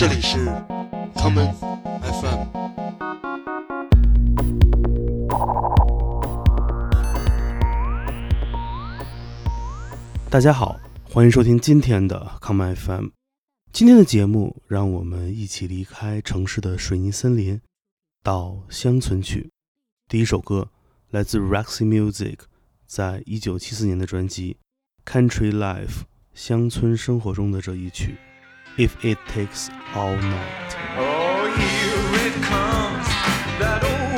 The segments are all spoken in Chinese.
这里是 common FM。大家好，欢迎收听今天的 common FM。今天的节目，让我们一起离开城市的水泥森林，到乡村去。第一首歌来自 Roxy Music，在一九七四年的专辑《Country Life》乡村生活中的这一曲《If It Takes All Night》。一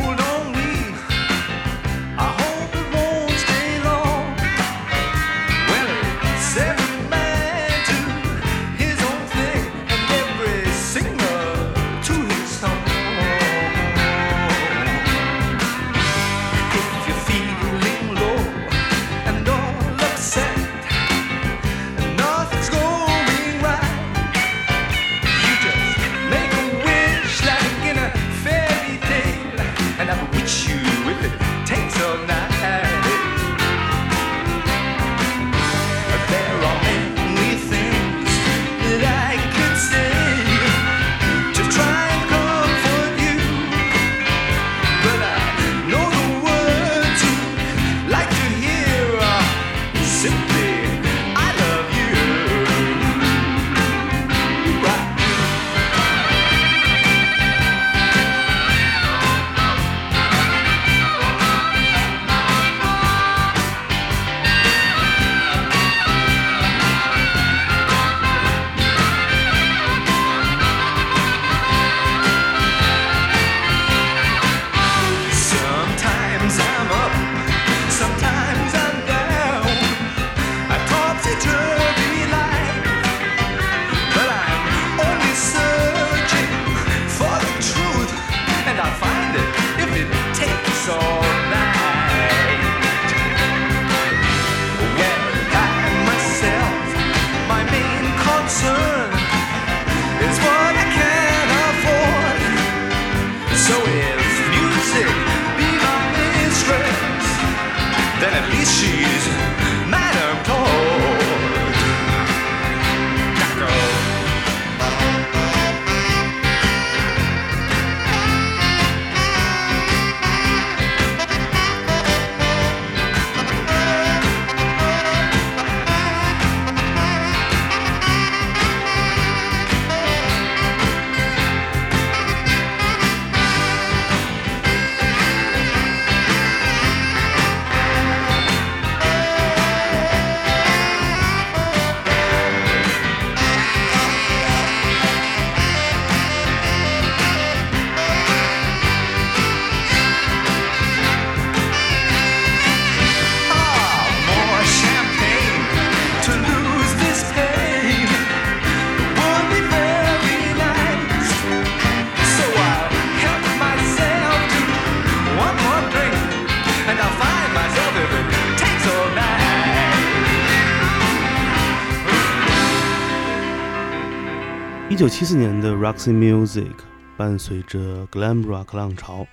九七四年的 Roxy Music 伴随着 Glam Rock 浪潮，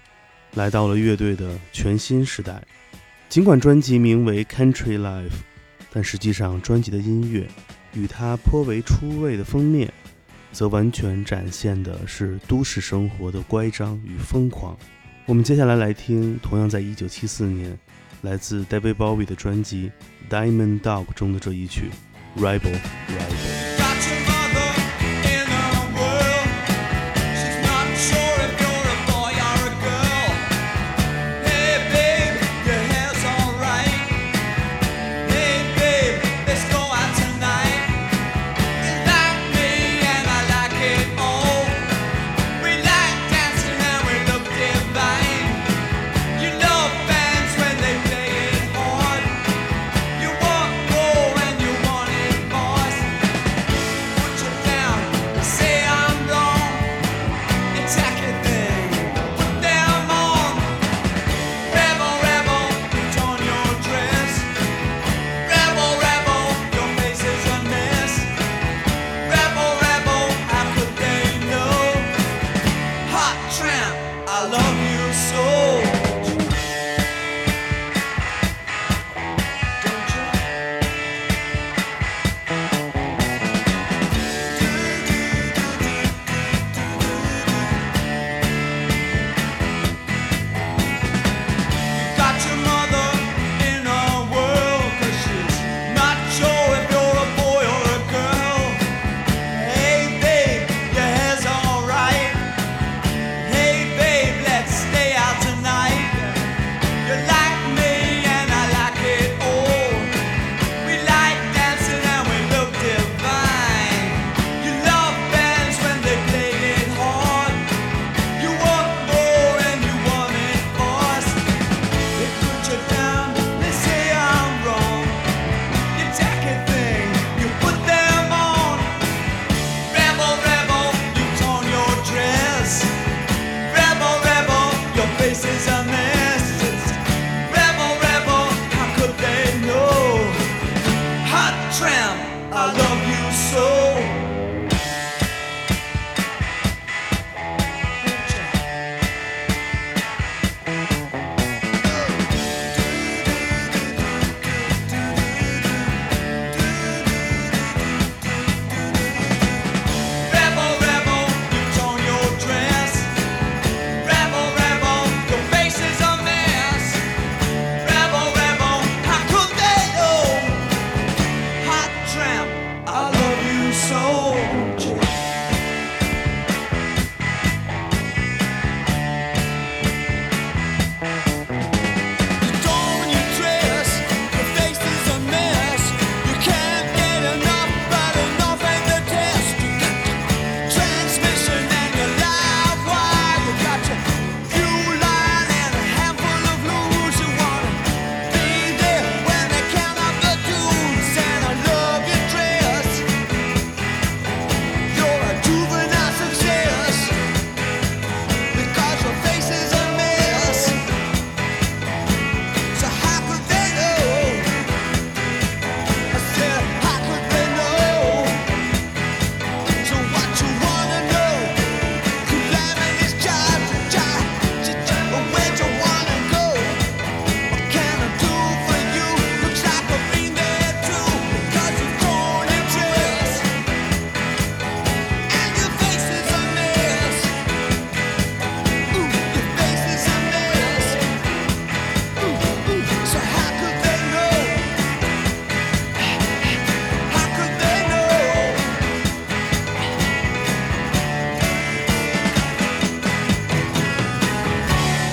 来到了乐队的全新时代。尽管专辑名为 Country Life，但实际上专辑的音乐与它颇为出位的封面，则完全展现的是都市生活的乖张与疯狂。我们接下来来听同样在一九七四年来自 David Bowie 的专辑 Diamond Dog 中的这一曲 Rebel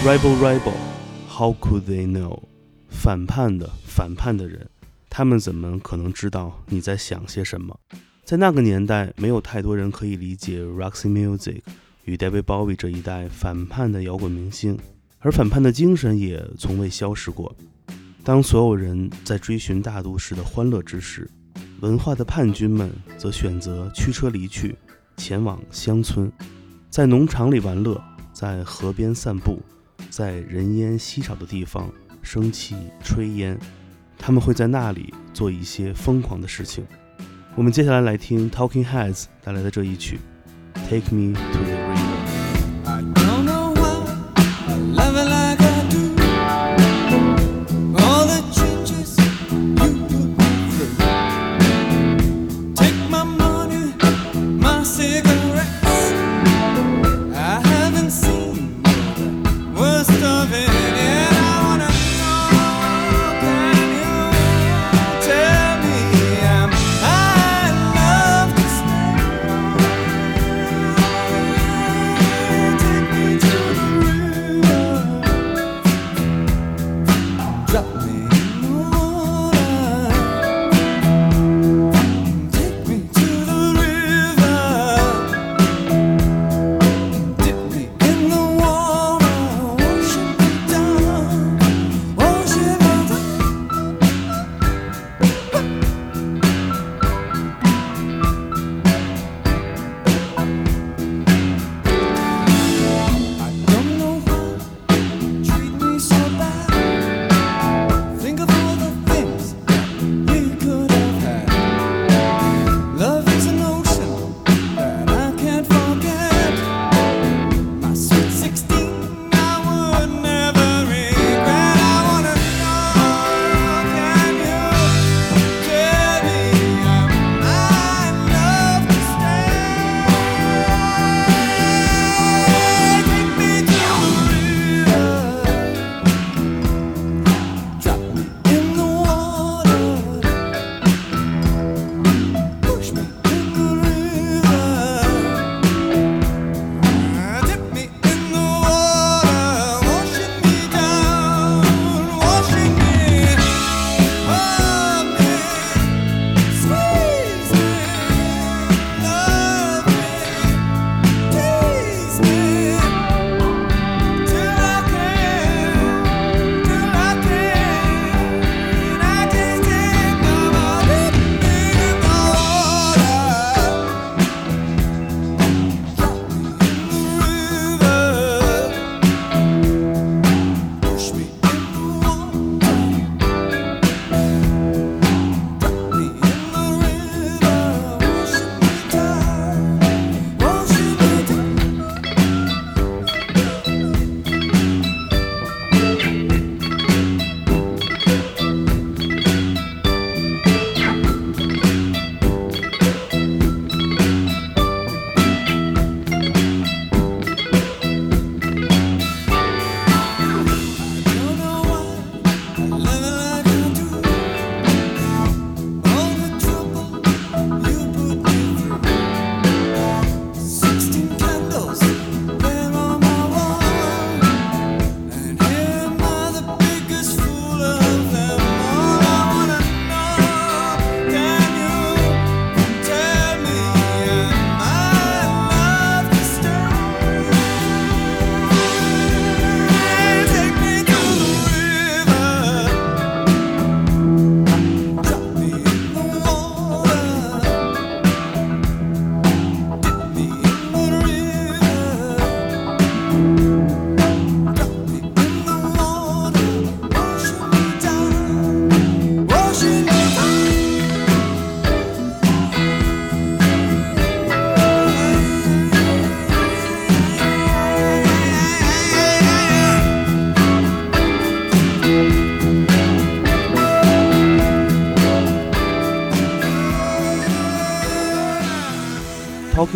Rebel。rebel, how could they know？反叛的反叛的人，他们怎么可能知道你在想些什么？在那个年代，没有太多人可以理解 Roxy Music 与 David Bowie 这一代反叛的摇滚明星，而反叛的精神也从未消失过。当所有人在追寻大都市的欢乐之时，文化的叛军们则选择驱车离去，前往乡村，在农场里玩乐，在河边散步。在人烟稀少的地方升起炊烟，他们会在那里做一些疯狂的事情。我们接下来来听 Talking Heads 带来的这一曲《Take Me to the Rim》。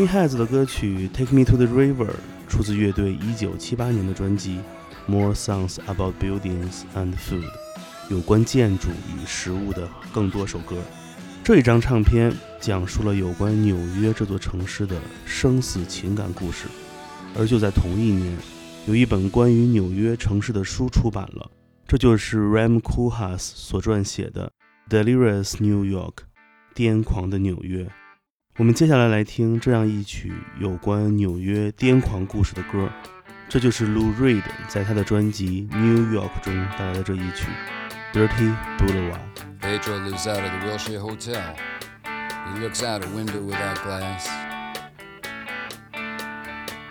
Talking Heads 的歌曲《Take Me to the River》出自乐队1978年的专辑《More Songs About Buildings and Food》，有关建筑与食物的更多首歌。这一张唱片讲述了有关纽约这座城市的生死情感故事。而就在同一年，有一本关于纽约城市的书出版了，这就是 Ram Kuhars 所撰写的《Delirious New York》，癫狂的纽约。我们接下来来听这样一曲有关纽约癫狂故事的歌，这就是 Lou Reed 在他的专辑《New York》中带来的这一曲《Dirty Boulevard》。Pedro lives out of the Wilshire Hotel. He looks out a window without glass.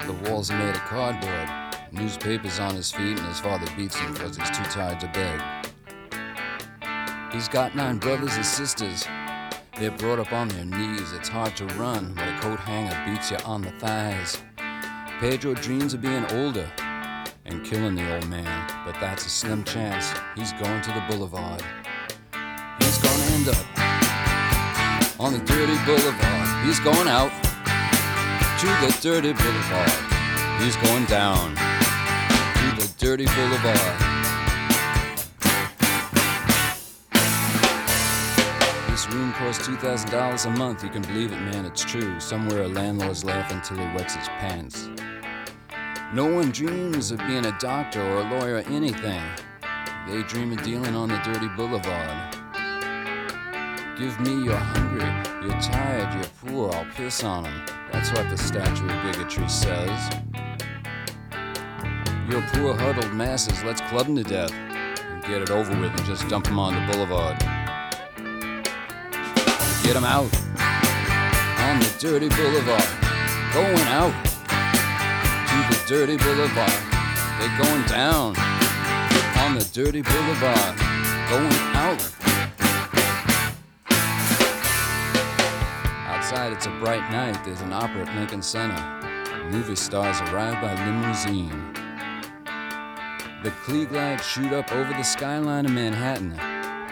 The walls are made of cardboard. Newspapers on his feet, and his father beats him because he's too tired to beg. He's got nine brothers and sisters. They're brought up on their knees. It's hard to run when a coat hanger beats you on the thighs. Pedro dreams of being older and killing the old man, but that's a slim chance. He's going to the boulevard. He's gonna end up on the dirty boulevard. He's going out to the dirty boulevard. He's going down to the dirty boulevard. This room costs $2,000 a month. You can believe it, man, it's true. Somewhere a landlord's laughing till he wets his pants. No one dreams of being a doctor or a lawyer or anything. They dream of dealing on the dirty boulevard. Give me you're hungry, you're tired, you're poor, I'll piss on 'em. That's what the statue of bigotry says. You're poor, huddled masses, let's club 'em to death and get it over with and just dump 'em on the boulevard. Get 'em out on the dirty boulevard, going out to the dirty boulevard. They're going down on the dirty boulevard, going out. Outside, it's a bright night. There's an opera at Lincoln Center. Movie stars arrive by limousine. The Klieg lights shoot up over the skyline of Manhattan,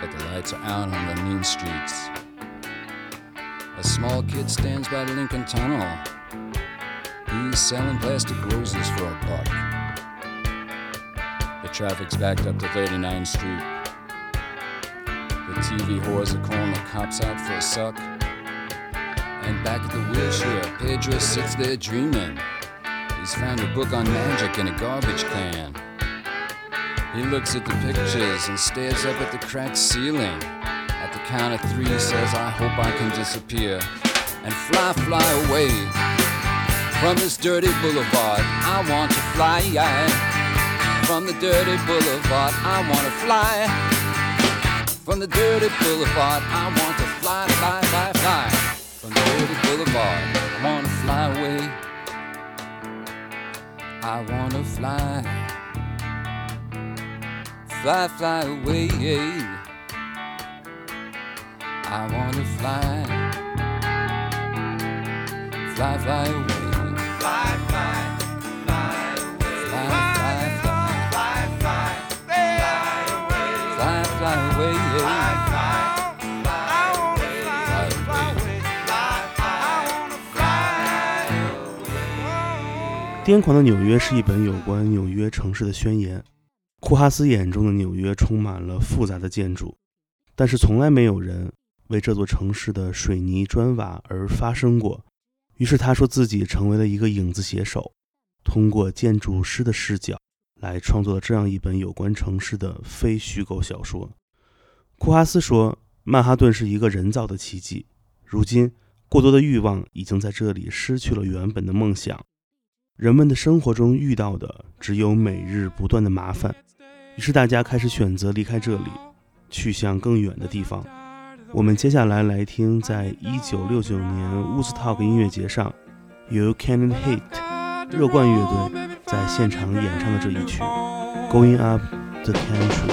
but the lights are out on the mean streets. A small kid stands by the Lincoln Tunnel. He's selling plastic roses for a buck. The traffic's backed up to 39th Street. The TV whores are calling the cops out for a suck. And back at the wheelchair, Pedro sits there dreaming. He's found a book on magic in a garbage can. He looks at the pictures and stares up at the cracked ceiling. Count of three, says, I hope I can disappear and fly, fly away from this dirty boulevard. I want to fly from the dirty boulevard. I want to fly from the dirty boulevard. I want to fly, fly, fly, fly from the dirty boulevard. I want to fly away. I want to fly, fly, fly away. I want to fly, fly, fly away. Fly, fly, fly away. Fly, fly, fly, Fly, fly, fly away. fly, fly away. Fly, fly, fly away. Fly Fly away. away. Fly, I wanna fly away. 癫狂的纽约是一本有关纽约城市的宣言。库哈斯眼中的纽约充满了复杂的建筑，但是从来没有人为这座城市的水泥砖瓦而发声过。于是他说自己成为了一个影子写手，通过建筑师的视角来创作了这样一本有关城市的非虚构小说。库哈斯说：“曼哈顿是一个人造的奇迹，如今过多的欲望已经在这里失去了原本的梦想。”人们的生活中遇到的只有每日不断的麻烦，于是大家开始选择离开这里，去向更远的地方。我们接下来来听，在一九六九年 Woodstock 音乐节上，由 Cannon Hate 热冠乐队在现场演唱的这一曲《Going Up the Country》。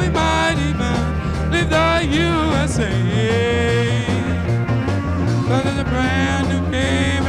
We might even leave the USA. There's a brand new game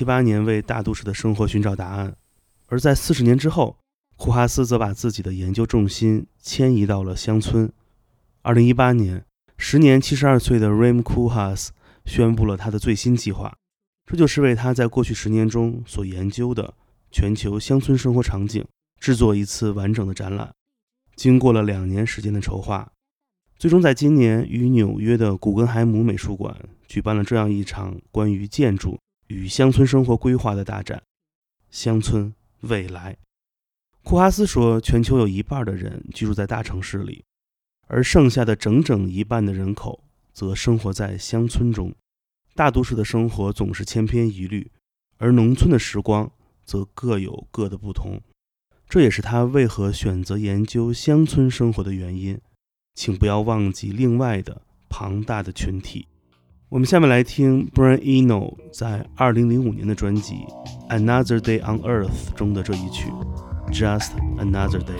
七八年为大都市的生活寻找答案，而在四十年之后，库哈斯则把自己的研究重心迁移到了乡村。二零一八年，时年七十二岁的 Ram Kuhas 宣布了他的最新计划，这就是为他在过去十年中所研究的全球乡村生活场景制作一次完整的展览。经过了两年时间的筹划，最终在今年与纽约的古根海姆美术馆举办了这样一场关于建筑与乡村生活规划的大展——乡村未来。库哈斯说，全球有一半的人居住在大城市里，而剩下的整整一半的人口则生活在乡村中。大都市的生活总是千篇一律，而农村的时光则各有各的不同。这也是他为何选择研究乡村生活的原因。请不要忘记另外的庞大的群体。我们下面来听 Brian Eno 在2005年的专辑《Another Day on Earth》中的这一曲《Just Another Day》。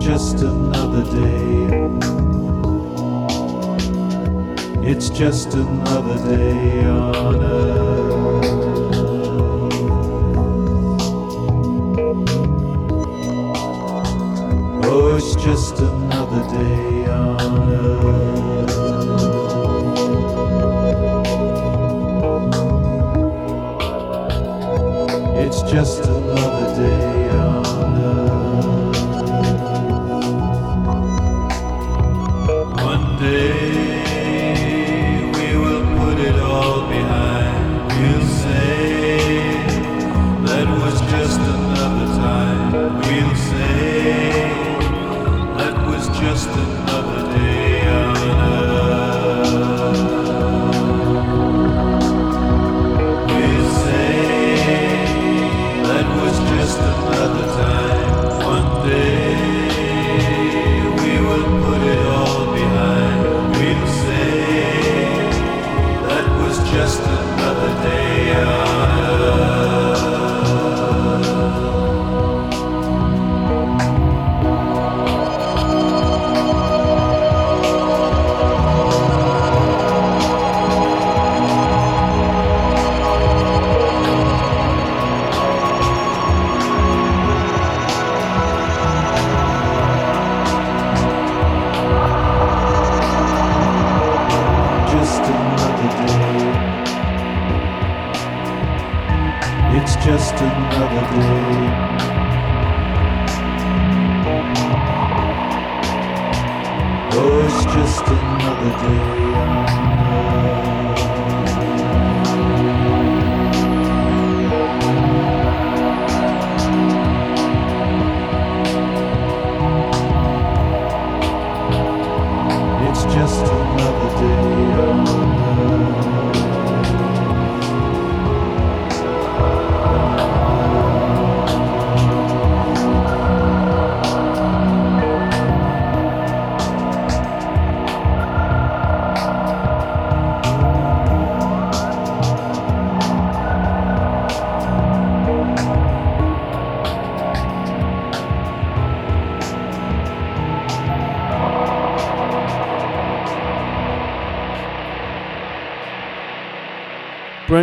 Just another day. It's just another day on earth. Oh, it's just another day on earth. It's just another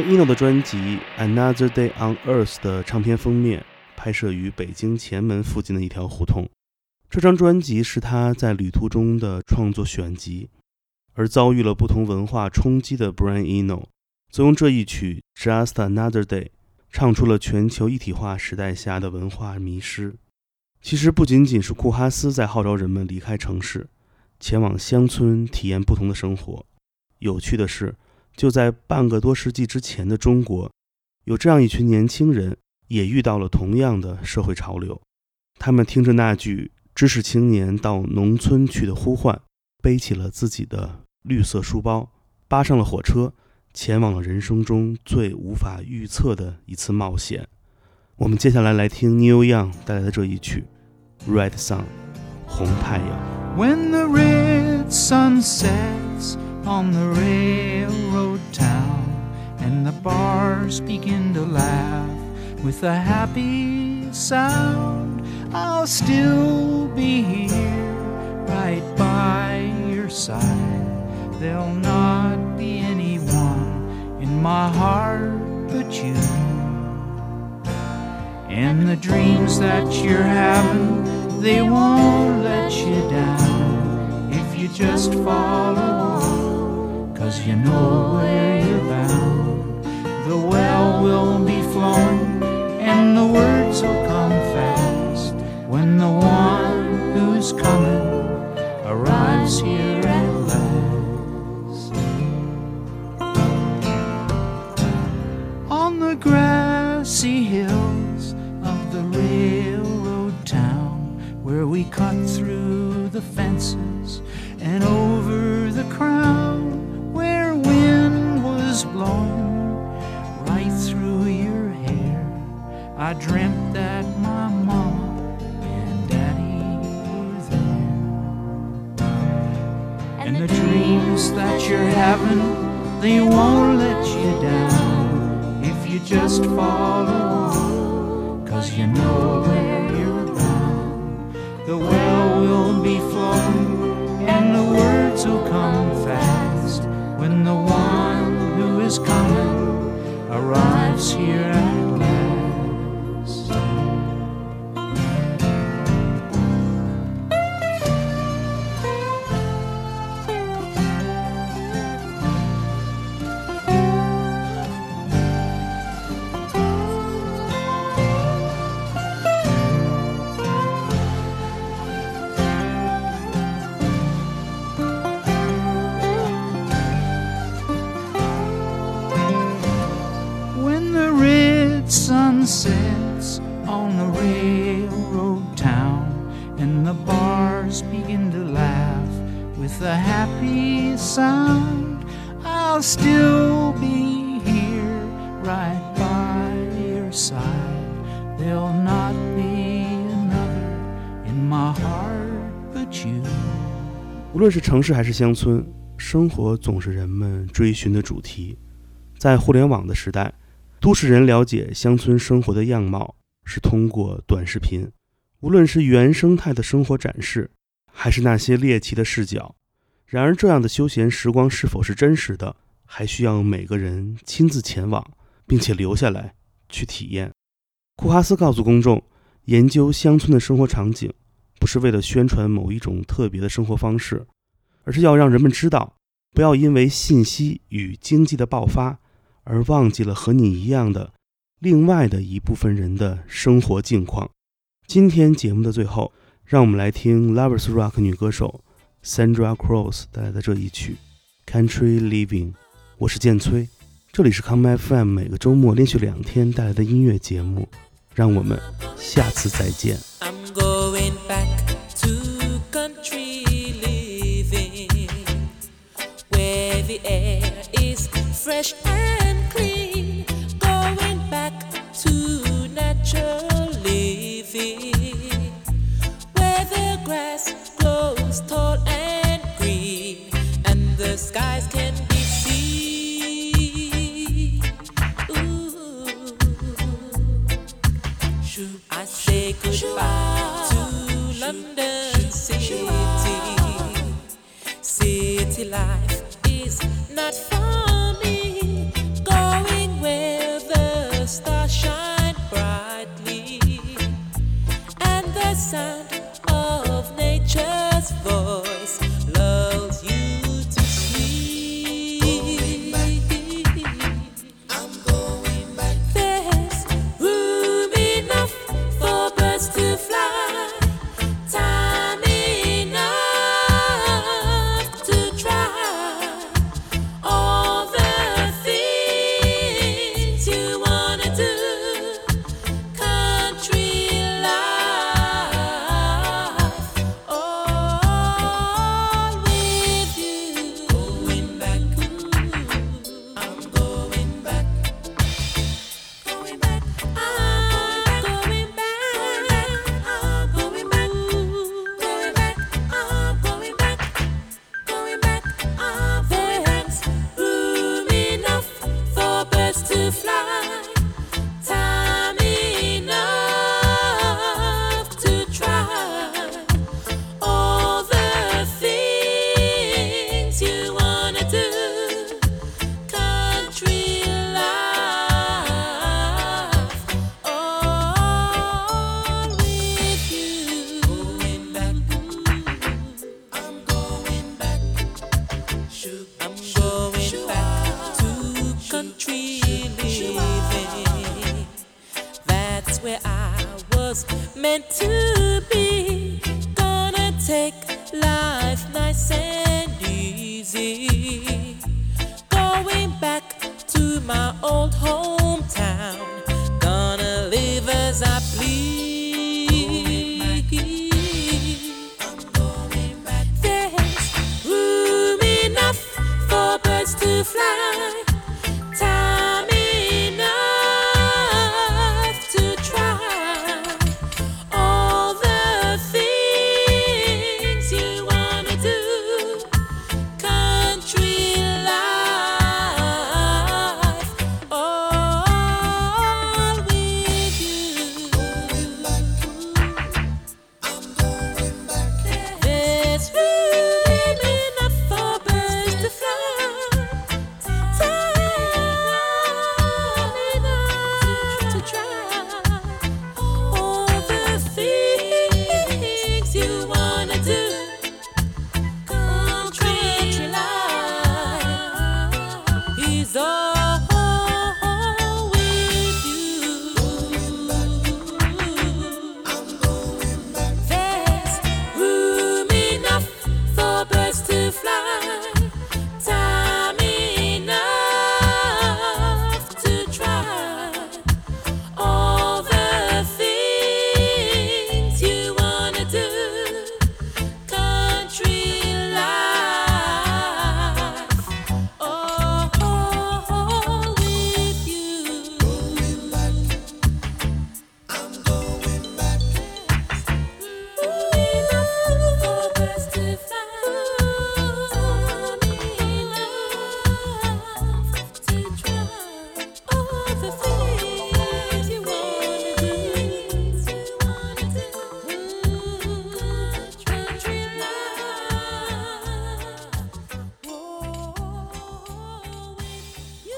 Eno 的专辑《Another Day on Earth》的唱片封面拍摄于北京前门附近的一条胡同。这张专辑是他在旅途中的创作选集，而遭遇了不同文化冲击的 Brian Eno，则用这一曲《Just Another Day》唱出了全球一体化时代下的文化迷失。其实不仅仅是库哈斯在号召人们离开城市，前往乡村体验不同的生活。有趣的是，就在半个多世纪之前的中国，有这样一群年轻人也遇到了同样的社会潮流。他们听着那句“知识青年到农村去”的呼唤，背起了自己的绿色书包，扒上了火车，前往了人生中最无法预测的一次冒险。我们接下来来听 New Young 带来的这一曲《Red Sun》红太阳。When the red sun sets on the railroad town and the bars begin to laugh with a happy sound, I'll still be here right by your side. There'll not be anyone in my heart but you. And the dreams that you're having, they won't let you down if you just follow. Cause you know where you're bound. The well will be flowing and the words will come fast when the one who's coming sound i'll still be here right by your side there'll not be another in my heart but you 无论是城市还是乡村，生活总是人们追寻的主题。在互联网的时代，都市人了解乡村生活的样貌是通过短视频，无论是原生态的生活展示，还是那些猎奇的视角。然而，这样的休闲时光是否是真实的，还需要每个人亲自前往，并且留下来去体验。库哈斯告诉公众，研究乡村的生活场景，不是为了宣传某一种特别的生活方式，而是要让人们知道。不要因为信息与经济的爆发而忘记了和你一样的另外的一部分人的生活境况。今天节目的最后，让我们来听 Lovers Rock 女歌手 Sandra Cross 带来的这一曲《Country Living》。我是建崔，这里是 Come FM，每个周末连续两天带来的音乐节目。让我们下次再见。fresh the skies can be seen. Ooh. I say goodbye to London City. City life is not fun.